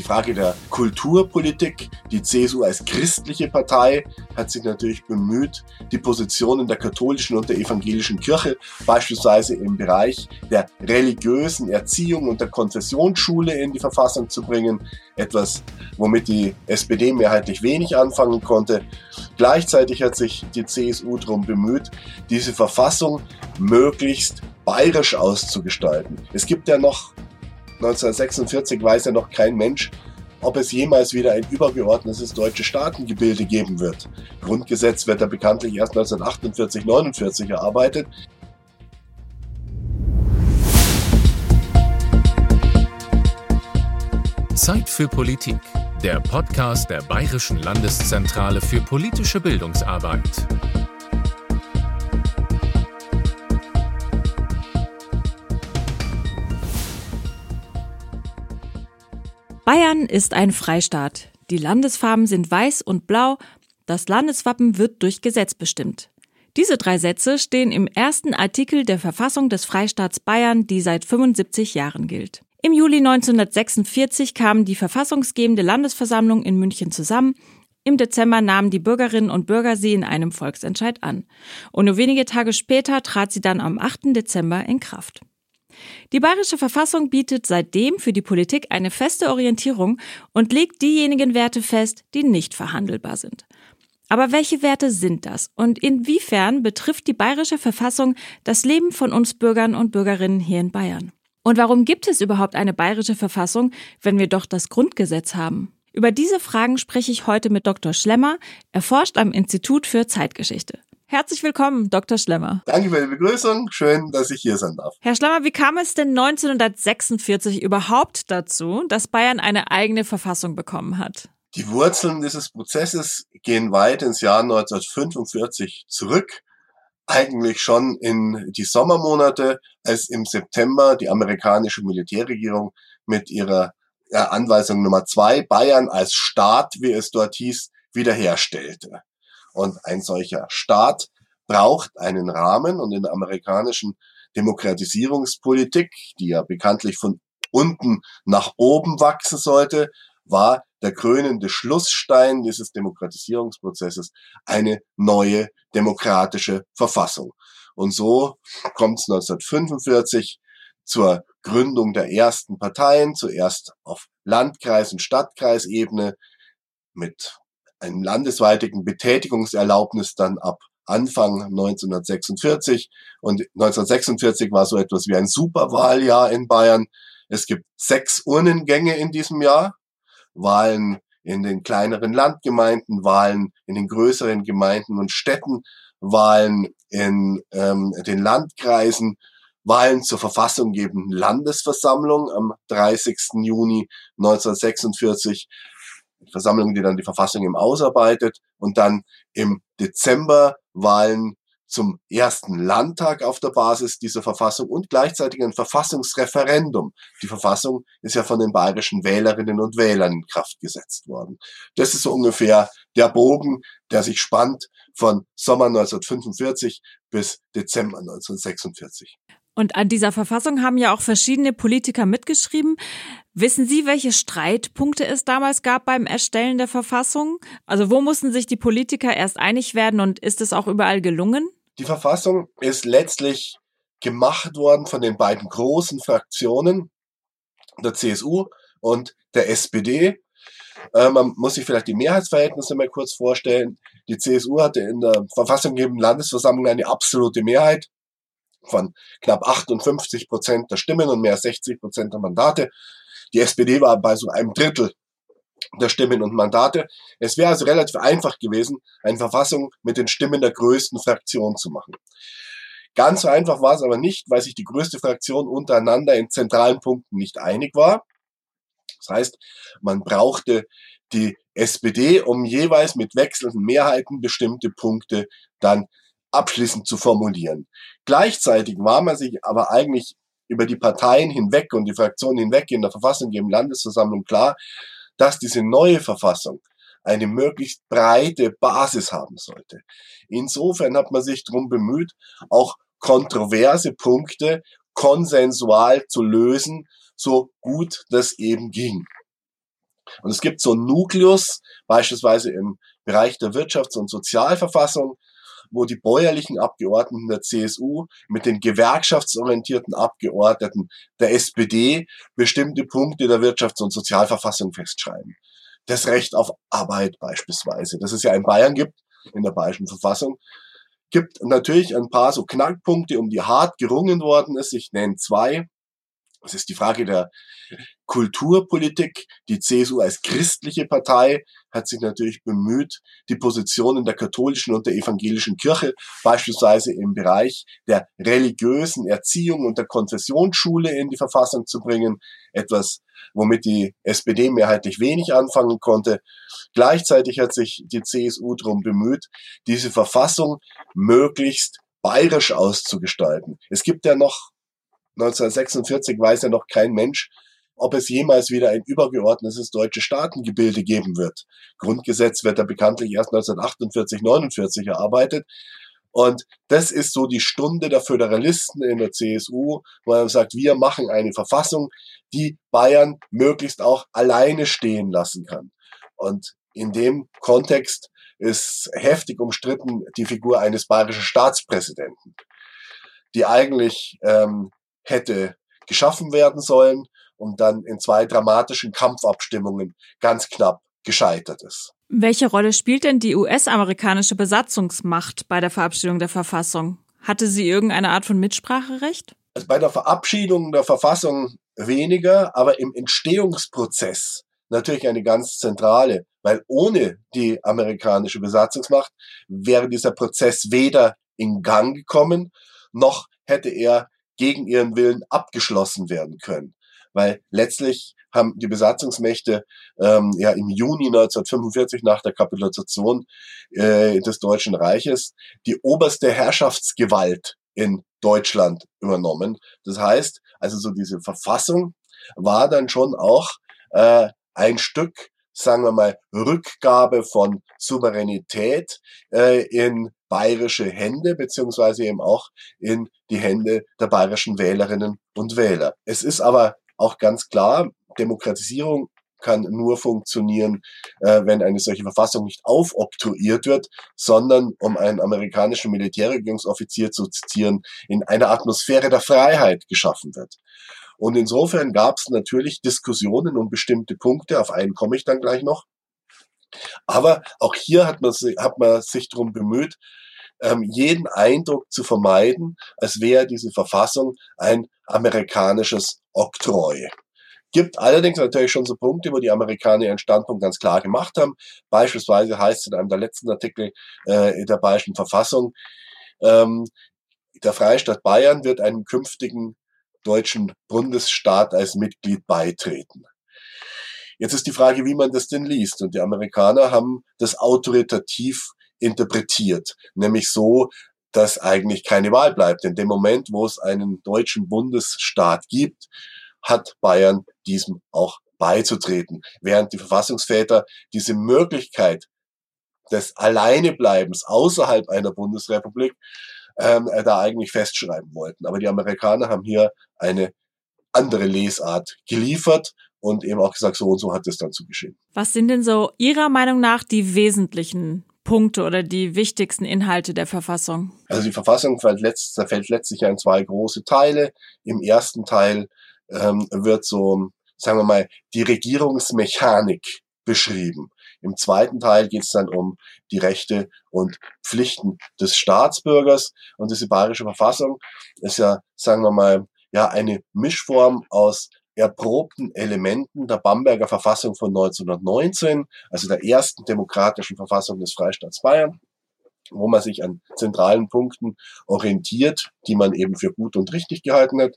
die Frage der Kulturpolitik. Die CSU als christliche Partei hat sich natürlich bemüht, die Positionen der katholischen und der evangelischen Kirche beispielsweise im Bereich der religiösen Erziehung und der Konfessionsschule in die Verfassung zu bringen. Etwas, womit die SPD mehrheitlich wenig anfangen konnte. Gleichzeitig hat sich die CSU darum bemüht, diese Verfassung möglichst bayerisch auszugestalten. Es gibt ja noch 1946 weiß ja noch kein Mensch, ob es jemals wieder ein übergeordnetes deutsches Staatengebilde geben wird. Grundgesetz wird ja bekanntlich erst 1948, 49 erarbeitet. Zeit für Politik, der Podcast der Bayerischen Landeszentrale für politische Bildungsarbeit. Bayern ist ein Freistaat. Die Landesfarben sind weiß und blau. Das Landeswappen wird durch Gesetz bestimmt. Diese drei Sätze stehen im ersten Artikel der Verfassung des Freistaats Bayern, die seit 75 Jahren gilt. Im Juli 1946 kam die verfassungsgebende Landesversammlung in München zusammen. Im Dezember nahmen die Bürgerinnen und Bürger sie in einem Volksentscheid an. Und nur wenige Tage später trat sie dann am 8. Dezember in Kraft. Die bayerische Verfassung bietet seitdem für die Politik eine feste Orientierung und legt diejenigen Werte fest, die nicht verhandelbar sind. Aber welche Werte sind das und inwiefern betrifft die bayerische Verfassung das Leben von uns Bürgern und Bürgerinnen hier in Bayern? Und warum gibt es überhaupt eine bayerische Verfassung, wenn wir doch das Grundgesetz haben? Über diese Fragen spreche ich heute mit Dr. Schlemmer. Er forscht am Institut für Zeitgeschichte. Herzlich willkommen, Dr. Schlemmer. Danke für die Begrüßung. Schön, dass ich hier sein darf. Herr Schlemmer, wie kam es denn 1946 überhaupt dazu, dass Bayern eine eigene Verfassung bekommen hat? Die Wurzeln dieses Prozesses gehen weit ins Jahr 1945 zurück. Eigentlich schon in die Sommermonate, als im September die amerikanische Militärregierung mit ihrer Anweisung Nummer zwei Bayern als Staat, wie es dort hieß, wiederherstellte. Und ein solcher Staat braucht einen Rahmen und in der amerikanischen Demokratisierungspolitik, die ja bekanntlich von unten nach oben wachsen sollte, war der krönende Schlussstein dieses Demokratisierungsprozesses eine neue demokratische Verfassung. Und so kommt es 1945 zur Gründung der ersten Parteien, zuerst auf Landkreis- und Stadtkreisebene mit einem landesweitigen Betätigungserlaubnis dann ab Anfang 1946. Und 1946 war so etwas wie ein Superwahljahr in Bayern. Es gibt sechs Urnengänge in diesem Jahr. Wahlen in den kleineren Landgemeinden, Wahlen in den größeren Gemeinden und Städten, Wahlen in ähm, den Landkreisen, Wahlen zur verfassunggebenden Landesversammlung am 30. Juni 1946, Versammlung, die dann die Verfassung im ausarbeitet und dann im Dezember Wahlen zum ersten Landtag auf der Basis dieser Verfassung und gleichzeitig ein Verfassungsreferendum. Die Verfassung ist ja von den bayerischen Wählerinnen und Wählern in Kraft gesetzt worden. Das ist so ungefähr der Bogen, der sich spannt von Sommer 1945 bis Dezember 1946. Und an dieser Verfassung haben ja auch verschiedene Politiker mitgeschrieben. Wissen Sie, welche Streitpunkte es damals gab beim Erstellen der Verfassung? Also wo mussten sich die Politiker erst einig werden und ist es auch überall gelungen? Die Verfassung ist letztlich gemacht worden von den beiden großen Fraktionen, der CSU und der SPD. Äh, man muss sich vielleicht die Mehrheitsverhältnisse mal kurz vorstellen. Die CSU hatte in der verfassunggebenden Landesversammlung eine absolute Mehrheit von knapp 58 Prozent der Stimmen und mehr als 60 Prozent der Mandate. Die SPD war bei so einem Drittel der Stimmen und Mandate. Es wäre also relativ einfach gewesen, eine Verfassung mit den Stimmen der größten Fraktion zu machen. Ganz so einfach war es aber nicht, weil sich die größte Fraktion untereinander in zentralen Punkten nicht einig war. Das heißt, man brauchte die SPD, um jeweils mit wechselnden Mehrheiten bestimmte Punkte dann abschließend zu formulieren. Gleichzeitig war man sich aber eigentlich über die Parteien hinweg und die Fraktionen hinweg in der Verfassung im Landesversammlung klar, dass diese neue Verfassung eine möglichst breite Basis haben sollte. Insofern hat man sich darum bemüht, auch kontroverse Punkte konsensual zu lösen, so gut das eben ging. Und es gibt so einen Nukleus, beispielsweise im Bereich der Wirtschafts- und Sozialverfassung, wo die bäuerlichen Abgeordneten der CSU mit den gewerkschaftsorientierten Abgeordneten der SPD bestimmte Punkte der Wirtschafts- und Sozialverfassung festschreiben. Das Recht auf Arbeit beispielsweise, das es ja in Bayern gibt, in der bayerischen Verfassung, gibt natürlich ein paar so Knackpunkte, um die hart gerungen worden ist. Ich nenne zwei. Das ist die Frage der Kulturpolitik. Die CSU als christliche Partei hat sich natürlich bemüht, die Positionen der katholischen und der evangelischen Kirche beispielsweise im Bereich der religiösen Erziehung und der Konfessionsschule in die Verfassung zu bringen. Etwas, womit die SPD mehrheitlich wenig anfangen konnte. Gleichzeitig hat sich die CSU darum bemüht, diese Verfassung möglichst bayerisch auszugestalten. Es gibt ja noch 1946 weiß ja noch kein Mensch, ob es jemals wieder ein übergeordnetes deutsches Staatengebilde geben wird. Grundgesetz wird ja bekanntlich erst 1948, 49 erarbeitet. Und das ist so die Stunde der Föderalisten in der CSU, wo man sagt, wir machen eine Verfassung, die Bayern möglichst auch alleine stehen lassen kann. Und in dem Kontext ist heftig umstritten die Figur eines bayerischen Staatspräsidenten, die eigentlich ähm, hätte geschaffen werden sollen und dann in zwei dramatischen Kampfabstimmungen ganz knapp gescheitert ist. Welche Rolle spielt denn die US-amerikanische Besatzungsmacht bei der Verabschiedung der Verfassung? Hatte sie irgendeine Art von Mitspracherecht? Also bei der Verabschiedung der Verfassung weniger, aber im Entstehungsprozess natürlich eine ganz zentrale, weil ohne die amerikanische Besatzungsmacht wäre dieser Prozess weder in Gang gekommen, noch hätte er gegen ihren Willen abgeschlossen werden können. Weil letztlich haben die Besatzungsmächte ähm, ja im Juni 1945 nach der Kapitulation äh, des Deutschen Reiches die oberste Herrschaftsgewalt in Deutschland übernommen. Das heißt, also so diese Verfassung war dann schon auch äh, ein Stück, sagen wir mal, Rückgabe von Souveränität äh, in bayerische Hände, beziehungsweise eben auch in die Hände der bayerischen Wählerinnen und Wähler. Es ist aber auch ganz klar, Demokratisierung kann nur funktionieren, äh, wenn eine solche Verfassung nicht aufoktroyiert wird, sondern, um einen amerikanischen Militärregierungsoffizier zu zitieren, in einer Atmosphäre der Freiheit geschaffen wird. Und insofern gab es natürlich Diskussionen um bestimmte Punkte, auf einen komme ich dann gleich noch. Aber auch hier hat man, hat man sich darum bemüht, ähm, jeden Eindruck zu vermeiden, als wäre diese Verfassung ein amerikanisches Oktroi. Gibt allerdings natürlich schon so Punkte, wo die Amerikaner ihren Standpunkt ganz klar gemacht haben. Beispielsweise heißt es in einem der letzten Artikel äh, der bayerischen Verfassung, ähm, der Freistaat Bayern wird einem künftigen deutschen Bundesstaat als Mitglied beitreten. Jetzt ist die Frage, wie man das denn liest. Und die Amerikaner haben das autoritativ interpretiert, nämlich so, dass eigentlich keine Wahl bleibt. In dem Moment, wo es einen deutschen Bundesstaat gibt, hat Bayern diesem auch beizutreten, während die Verfassungsväter diese Möglichkeit des Alleinebleibens außerhalb einer Bundesrepublik ähm, da eigentlich festschreiben wollten. Aber die Amerikaner haben hier eine andere Lesart geliefert und eben auch gesagt, so und so hat es dann zu geschehen. Was sind denn so Ihrer Meinung nach die wesentlichen Punkte oder die wichtigsten Inhalte der Verfassung? Also die Verfassung fällt, letzt, fällt letztlich in zwei große Teile. Im ersten Teil ähm, wird so, sagen wir mal, die Regierungsmechanik beschrieben. Im zweiten Teil geht es dann um die Rechte und Pflichten des Staatsbürgers. Und diese bayerische Verfassung ist ja, sagen wir mal, ja, eine Mischform aus erprobten Elementen der Bamberger Verfassung von 1919, also der ersten demokratischen Verfassung des Freistaats Bayern, wo man sich an zentralen Punkten orientiert, die man eben für gut und richtig gehalten hat.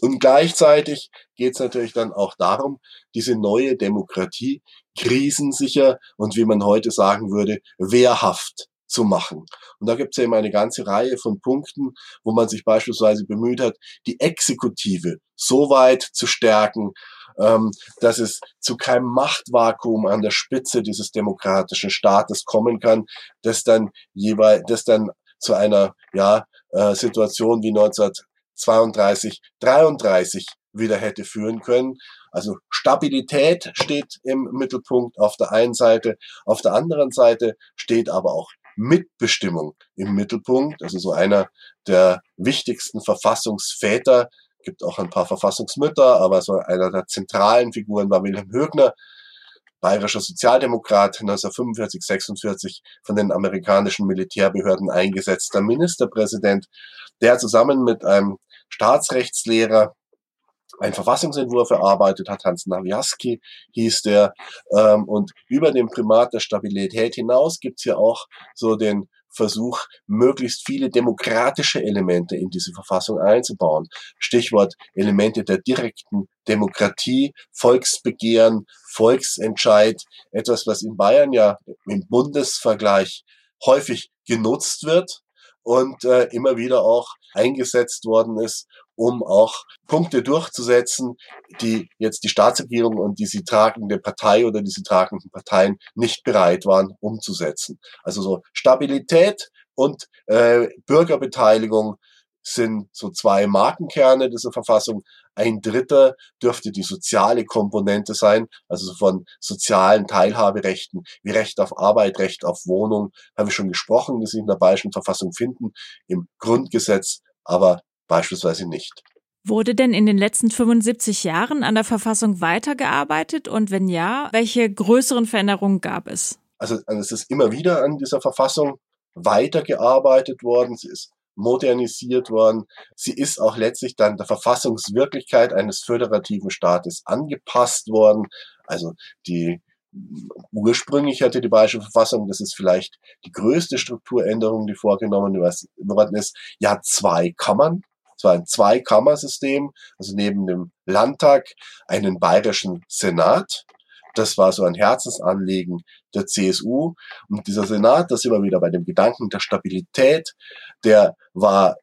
Und gleichzeitig geht es natürlich dann auch darum, diese neue Demokratie krisensicher und wie man heute sagen würde, wehrhaft zu machen. Und da gibt es eben eine ganze Reihe von Punkten, wo man sich beispielsweise bemüht hat, die Exekutive so weit zu stärken, ähm, dass es zu keinem Machtvakuum an der Spitze dieses demokratischen Staates kommen kann, das dann jeweils, das dann zu einer ja, äh, Situation wie 1932, 33 wieder hätte führen können. Also Stabilität steht im Mittelpunkt auf der einen Seite, auf der anderen Seite steht aber auch Mitbestimmung im Mittelpunkt. Also so einer der wichtigsten Verfassungsväter, gibt auch ein paar Verfassungsmütter, aber so einer der zentralen Figuren war Wilhelm Högner, bayerischer Sozialdemokrat, 1945, 46 von den amerikanischen Militärbehörden eingesetzter Ministerpräsident, der zusammen mit einem Staatsrechtslehrer einen Verfassungsentwurf erarbeitet hat, Hans Nawiaski hieß der. Ähm, und über den Primat der Stabilität hinaus gibt's ja auch so den Versuch, möglichst viele demokratische Elemente in diese Verfassung einzubauen. Stichwort Elemente der direkten Demokratie, Volksbegehren, Volksentscheid, etwas, was in Bayern ja im Bundesvergleich häufig genutzt wird und äh, immer wieder auch eingesetzt worden ist, um auch Punkte durchzusetzen, die jetzt die Staatsregierung und die sie tragende Partei oder diese tragenden Parteien nicht bereit waren umzusetzen. Also so Stabilität und äh, Bürgerbeteiligung sind so zwei Markenkerne dieser Verfassung. Ein dritter dürfte die soziale Komponente sein, also von sozialen Teilhaberechten wie Recht auf Arbeit, Recht auf Wohnung, habe ich schon gesprochen, die sich in der Bayerischen Verfassung finden, im Grundgesetz aber beispielsweise nicht. Wurde denn in den letzten 75 Jahren an der Verfassung weitergearbeitet und wenn ja, welche größeren Veränderungen gab es? Also, also es ist immer wieder an dieser Verfassung weitergearbeitet worden. Sie ist modernisiert worden. Sie ist auch letztlich dann der Verfassungswirklichkeit eines föderativen Staates angepasst worden. Also die ursprünglich hatte die Bayerische Verfassung, das ist vielleicht die größte Strukturänderung, die vorgenommen worden ist, ja zwei Kammern. Es war ein Zweikammersystem, also neben dem Landtag einen bayerischen Senat. Das war so ein Herzensanliegen der CSU. Und dieser Senat, das immer wieder bei dem Gedanken der Stabilität, der war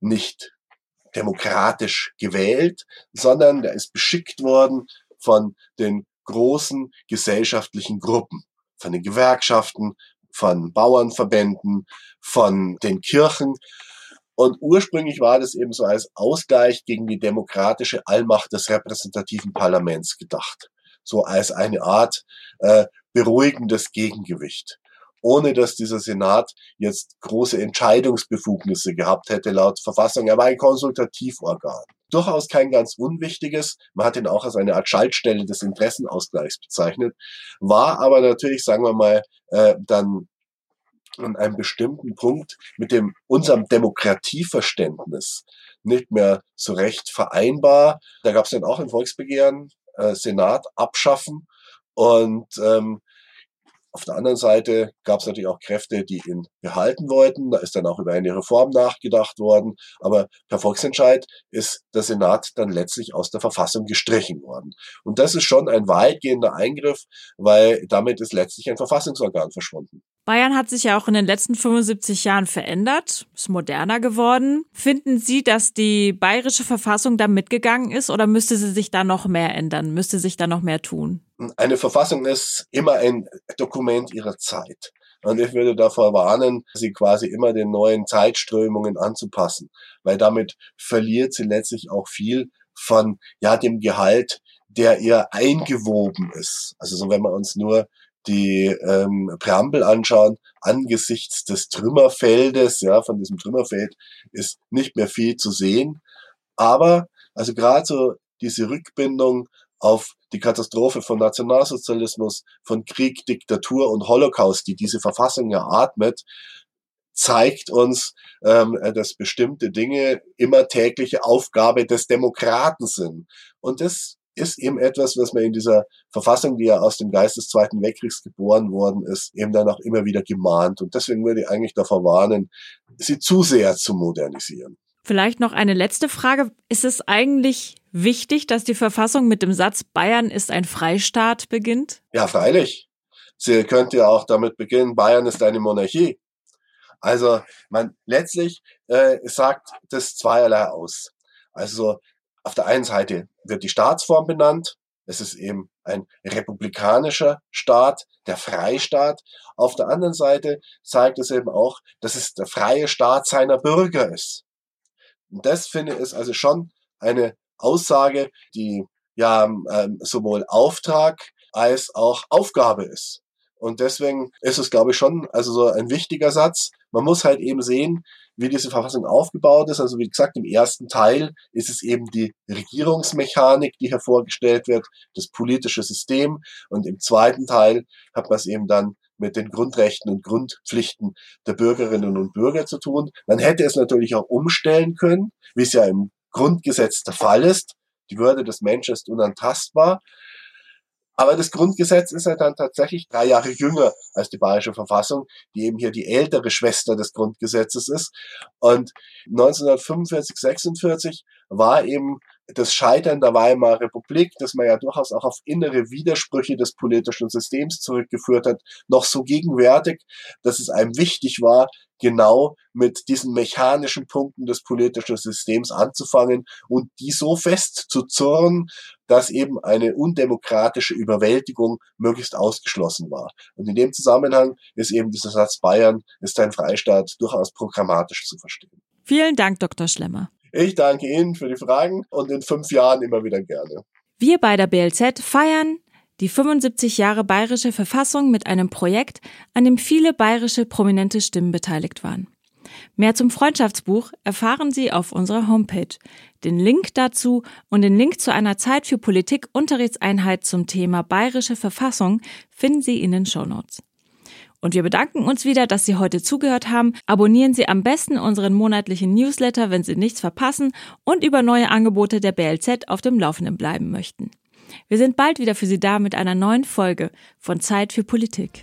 nicht demokratisch gewählt, sondern der ist beschickt worden von den großen gesellschaftlichen Gruppen, von den Gewerkschaften, von Bauernverbänden, von den Kirchen. Und ursprünglich war das eben so als Ausgleich gegen die demokratische Allmacht des repräsentativen Parlaments gedacht. So als eine Art äh, beruhigendes Gegengewicht ohne dass dieser Senat jetzt große Entscheidungsbefugnisse gehabt hätte laut Verfassung. Er war ein Konsultativorgan. Durchaus kein ganz unwichtiges. Man hat ihn auch als eine Art Schaltstelle des Interessenausgleichs bezeichnet. War aber natürlich, sagen wir mal, äh, dann an einem bestimmten Punkt mit dem unserem Demokratieverständnis nicht mehr so recht vereinbar. Da gab es dann auch ein Volksbegehren, äh, Senat abschaffen und ähm, auf der anderen Seite gab es natürlich auch Kräfte, die ihn behalten wollten. Da ist dann auch über eine Reform nachgedacht worden. Aber per Volksentscheid ist der Senat dann letztlich aus der Verfassung gestrichen worden. Und das ist schon ein weitgehender Eingriff, weil damit ist letztlich ein Verfassungsorgan verschwunden. Bayern hat sich ja auch in den letzten 75 Jahren verändert, ist moderner geworden. Finden Sie, dass die bayerische Verfassung da mitgegangen ist oder müsste sie sich da noch mehr ändern? Müsste sich da noch mehr tun? Eine Verfassung ist immer ein Dokument ihrer Zeit. Und ich würde davor warnen, sie quasi immer den neuen Zeitströmungen anzupassen, weil damit verliert sie letztlich auch viel von ja dem Gehalt, der ihr eingewoben ist. Also so wenn wir uns nur die ähm, Präambel anschauen, angesichts des Trümmerfeldes, ja, von diesem Trümmerfeld ist nicht mehr viel zu sehen. Aber, also gerade so diese Rückbindung auf die Katastrophe von Nationalsozialismus, von Krieg, Diktatur und Holocaust, die diese Verfassung eratmet, zeigt uns, ähm, dass bestimmte Dinge immer tägliche Aufgabe des Demokraten sind. Und das ist eben etwas, was man in dieser Verfassung, die ja aus dem Geist des Zweiten Weltkriegs geboren worden ist, eben dann auch immer wieder gemahnt. Und deswegen würde ich eigentlich davor warnen, sie zu sehr zu modernisieren. Vielleicht noch eine letzte Frage. Ist es eigentlich wichtig, dass die Verfassung mit dem Satz Bayern ist ein Freistaat beginnt? Ja, freilich. Sie könnte ja auch damit beginnen, Bayern ist eine Monarchie. Also man letztlich äh, sagt das zweierlei aus. Also auf der einen Seite wird die Staatsform benannt. Es ist eben ein republikanischer Staat, der Freistaat. Auf der anderen Seite zeigt es eben auch, dass es der freie Staat seiner Bürger ist. Und das finde ich also schon eine Aussage, die ja ähm, sowohl Auftrag als auch Aufgabe ist. Und deswegen ist es, glaube ich, schon also so ein wichtiger Satz. Man muss halt eben sehen, wie diese Verfassung aufgebaut ist. Also wie gesagt, im ersten Teil ist es eben die Regierungsmechanik, die hervorgestellt wird, das politische System. Und im zweiten Teil hat man es eben dann mit den Grundrechten und Grundpflichten der Bürgerinnen und Bürger zu tun. Man hätte es natürlich auch umstellen können, wie es ja im Grundgesetz der Fall ist. Die Würde des Menschen ist unantastbar. Aber das Grundgesetz ist ja dann tatsächlich drei Jahre jünger als die Bayerische Verfassung, die eben hier die ältere Schwester des Grundgesetzes ist. Und 1945, 46 war eben das Scheitern der Weimarer Republik, das man ja durchaus auch auf innere Widersprüche des politischen Systems zurückgeführt hat, noch so gegenwärtig, dass es einem wichtig war, genau mit diesen mechanischen Punkten des politischen Systems anzufangen und die so fest zu zurren, dass eben eine undemokratische Überwältigung möglichst ausgeschlossen war. Und in dem Zusammenhang ist eben dieser Satz Bayern ist ein Freistaat durchaus programmatisch zu verstehen. Vielen Dank, Dr. Schlemmer. Ich danke Ihnen für die Fragen und in fünf Jahren immer wieder gerne. Wir bei der BLZ feiern die 75 Jahre bayerische Verfassung mit einem Projekt, an dem viele bayerische prominente Stimmen beteiligt waren. Mehr zum Freundschaftsbuch erfahren Sie auf unserer Homepage. Den Link dazu und den Link zu einer Zeit für Politik Unterrichtseinheit zum Thema bayerische Verfassung finden Sie in den Shownotes. Und wir bedanken uns wieder, dass Sie heute zugehört haben. Abonnieren Sie am besten unseren monatlichen Newsletter, wenn Sie nichts verpassen und über neue Angebote der BLZ auf dem Laufenden bleiben möchten. Wir sind bald wieder für Sie da mit einer neuen Folge von Zeit für Politik.